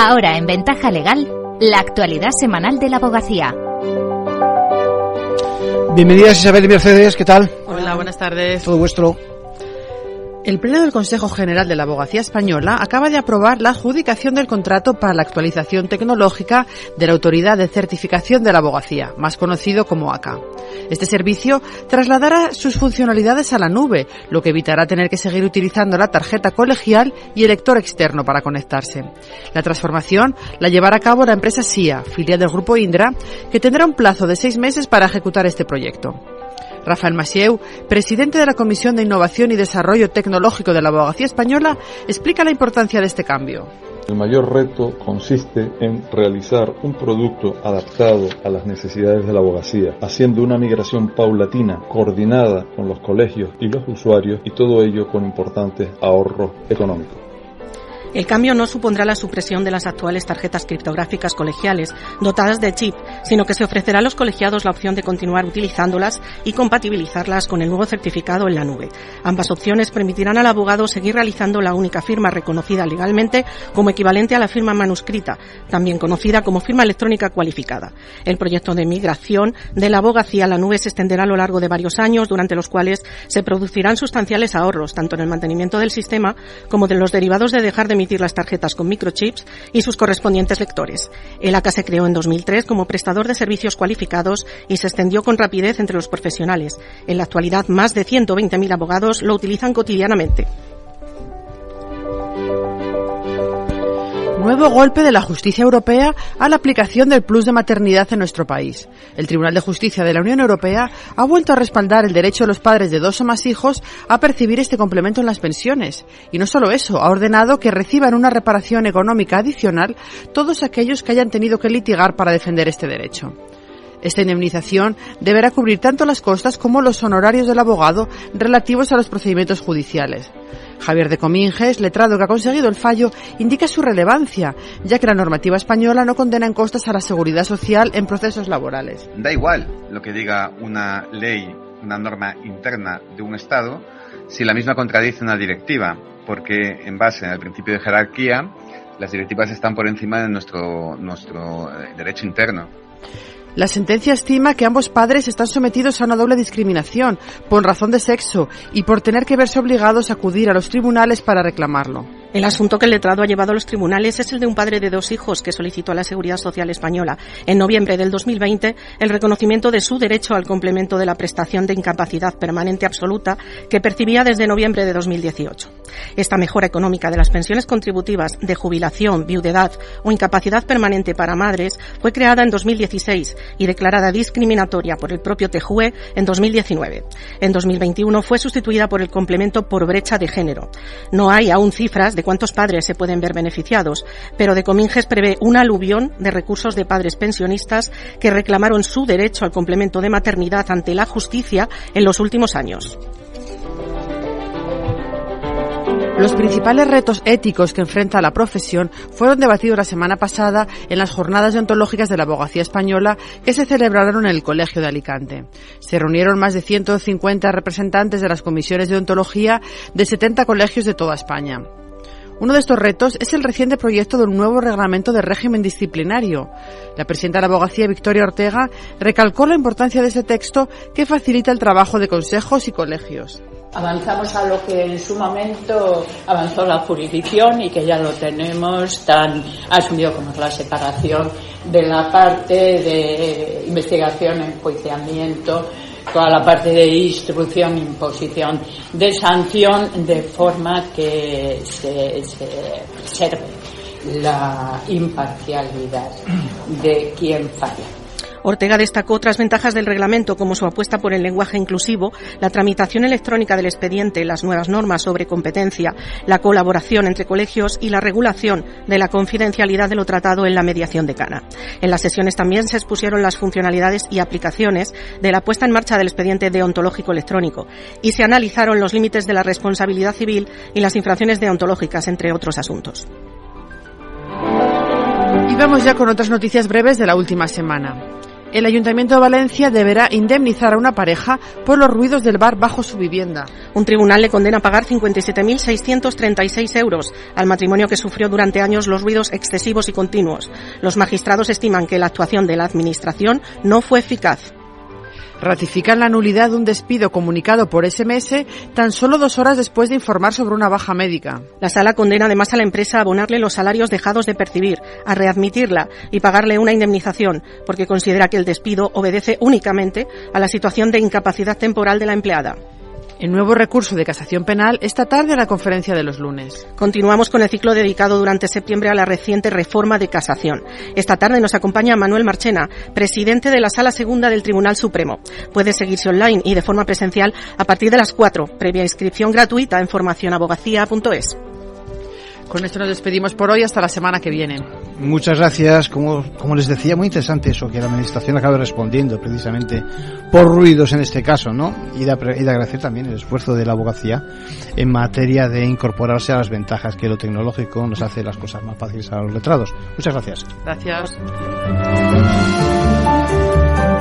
Ahora en Ventaja Legal, la actualidad semanal de la abogacía. Bienvenidas Isabel y Mercedes, ¿qué tal? Hola, buenas tardes. Todo vuestro. El Pleno del Consejo General de la Abogacía Española acaba de aprobar la adjudicación del contrato para la actualización tecnológica de la Autoridad de Certificación de la Abogacía, más conocido como ACA. Este servicio trasladará sus funcionalidades a la nube, lo que evitará tener que seguir utilizando la tarjeta colegial y el lector externo para conectarse. La transformación la llevará a cabo la empresa SIA, filial del grupo Indra, que tendrá un plazo de seis meses para ejecutar este proyecto. Rafael Masieu, presidente de la Comisión de Innovación y Desarrollo Tecnológico de la Abogacía Española, explica la importancia de este cambio. El mayor reto consiste en realizar un producto adaptado a las necesidades de la abogacía, haciendo una migración paulatina, coordinada con los colegios y los usuarios y todo ello con importantes ahorros económicos. El cambio no supondrá la supresión de las actuales tarjetas criptográficas colegiales dotadas de chip, sino que se ofrecerá a los colegiados la opción de continuar utilizándolas y compatibilizarlas con el nuevo certificado en la nube. Ambas opciones permitirán al abogado seguir realizando la única firma reconocida legalmente como equivalente a la firma manuscrita, también conocida como firma electrónica cualificada. El proyecto de migración de la abogacía a la nube se extenderá a lo largo de varios años, durante los cuales se producirán sustanciales ahorros, tanto en el mantenimiento del sistema como de los derivados de dejar de emitir las tarjetas con microchips y sus correspondientes lectores. El ACA se creó en 2003 como prestador de servicios cualificados y se extendió con rapidez entre los profesionales. En la actualidad, más de 120.000 abogados lo utilizan cotidianamente. Nuevo golpe de la justicia europea a la aplicación del plus de maternidad en nuestro país. El Tribunal de Justicia de la Unión Europea ha vuelto a respaldar el derecho de los padres de dos o más hijos a percibir este complemento en las pensiones. Y no solo eso, ha ordenado que reciban una reparación económica adicional todos aquellos que hayan tenido que litigar para defender este derecho. Esta indemnización deberá cubrir tanto las costas como los honorarios del abogado relativos a los procedimientos judiciales. Javier de Cominges, letrado que ha conseguido el fallo, indica su relevancia, ya que la normativa española no condena en costas a la seguridad social en procesos laborales. Da igual lo que diga una ley, una norma interna de un Estado, si la misma contradice una directiva, porque en base al principio de jerarquía, las directivas están por encima de nuestro, nuestro derecho interno. La sentencia estima que ambos padres están sometidos a una doble discriminación por razón de sexo y por tener que verse obligados a acudir a los tribunales para reclamarlo. El asunto que el letrado ha llevado a los tribunales es el de un padre de dos hijos que solicitó a la Seguridad Social Española en noviembre del 2020 el reconocimiento de su derecho al complemento de la prestación de incapacidad permanente absoluta que percibía desde noviembre de 2018. Esta mejora económica de las pensiones contributivas de jubilación, viudedad o incapacidad permanente para madres fue creada en 2016 y declarada discriminatoria por el propio TEJUE en 2019. En 2021 fue sustituida por el complemento por brecha de género. No hay aún cifras de cuántos padres se pueden ver beneficiados, pero de Cominges prevé una aluvión de recursos de padres pensionistas que reclamaron su derecho al complemento de maternidad ante la justicia en los últimos años. Los principales retos éticos que enfrenta la profesión fueron debatidos la semana pasada en las jornadas deontológicas de la abogacía española que se celebraron en el Colegio de Alicante. Se reunieron más de 150 representantes de las comisiones de deontología de 70 colegios de toda España. Uno de estos retos es el reciente proyecto de un nuevo reglamento de régimen disciplinario. La presidenta de la abogacía, Victoria Ortega, recalcó la importancia de ese texto que facilita el trabajo de consejos y colegios. Avanzamos a lo que en su momento avanzó la jurisdicción y que ya lo tenemos tan asumido como la separación de la parte de investigación, enjuiciamiento, toda la parte de instrucción, imposición de sanción, de forma que se, se la imparcialidad de quien falla. Ortega destacó otras ventajas del reglamento como su apuesta por el lenguaje inclusivo, la tramitación electrónica del expediente, las nuevas normas sobre competencia, la colaboración entre colegios y la regulación de la confidencialidad de lo tratado en la mediación de Cana. En las sesiones también se expusieron las funcionalidades y aplicaciones de la puesta en marcha del expediente deontológico electrónico y se analizaron los límites de la responsabilidad civil y las infracciones deontológicas, entre otros asuntos. Y vamos ya con otras noticias breves de la última semana. El Ayuntamiento de Valencia deberá indemnizar a una pareja por los ruidos del bar bajo su vivienda. Un tribunal le condena a pagar 57.636 euros al matrimonio que sufrió durante años los ruidos excesivos y continuos. Los magistrados estiman que la actuación de la Administración no fue eficaz ratifican la nulidad de un despido comunicado por SMS tan solo dos horas después de informar sobre una baja médica. La sala condena además a la empresa a abonarle los salarios dejados de percibir, a readmitirla y pagarle una indemnización, porque considera que el despido obedece únicamente a la situación de incapacidad temporal de la empleada. El nuevo recurso de casación penal esta tarde en la conferencia de los lunes. Continuamos con el ciclo dedicado durante septiembre a la reciente reforma de casación. Esta tarde nos acompaña Manuel Marchena, presidente de la Sala Segunda del Tribunal Supremo. Puede seguirse online y de forma presencial a partir de las 4, previa inscripción gratuita en formacionabogacía.es. Con esto nos despedimos por hoy hasta la semana que viene. Muchas gracias. Como, como les decía, muy interesante eso, que la Administración acabe respondiendo precisamente por ruidos en este caso, ¿no? Y de, y de agradecer también el esfuerzo de la abogacía en materia de incorporarse a las ventajas que lo tecnológico nos hace las cosas más fáciles a los letrados. Muchas gracias. Gracias.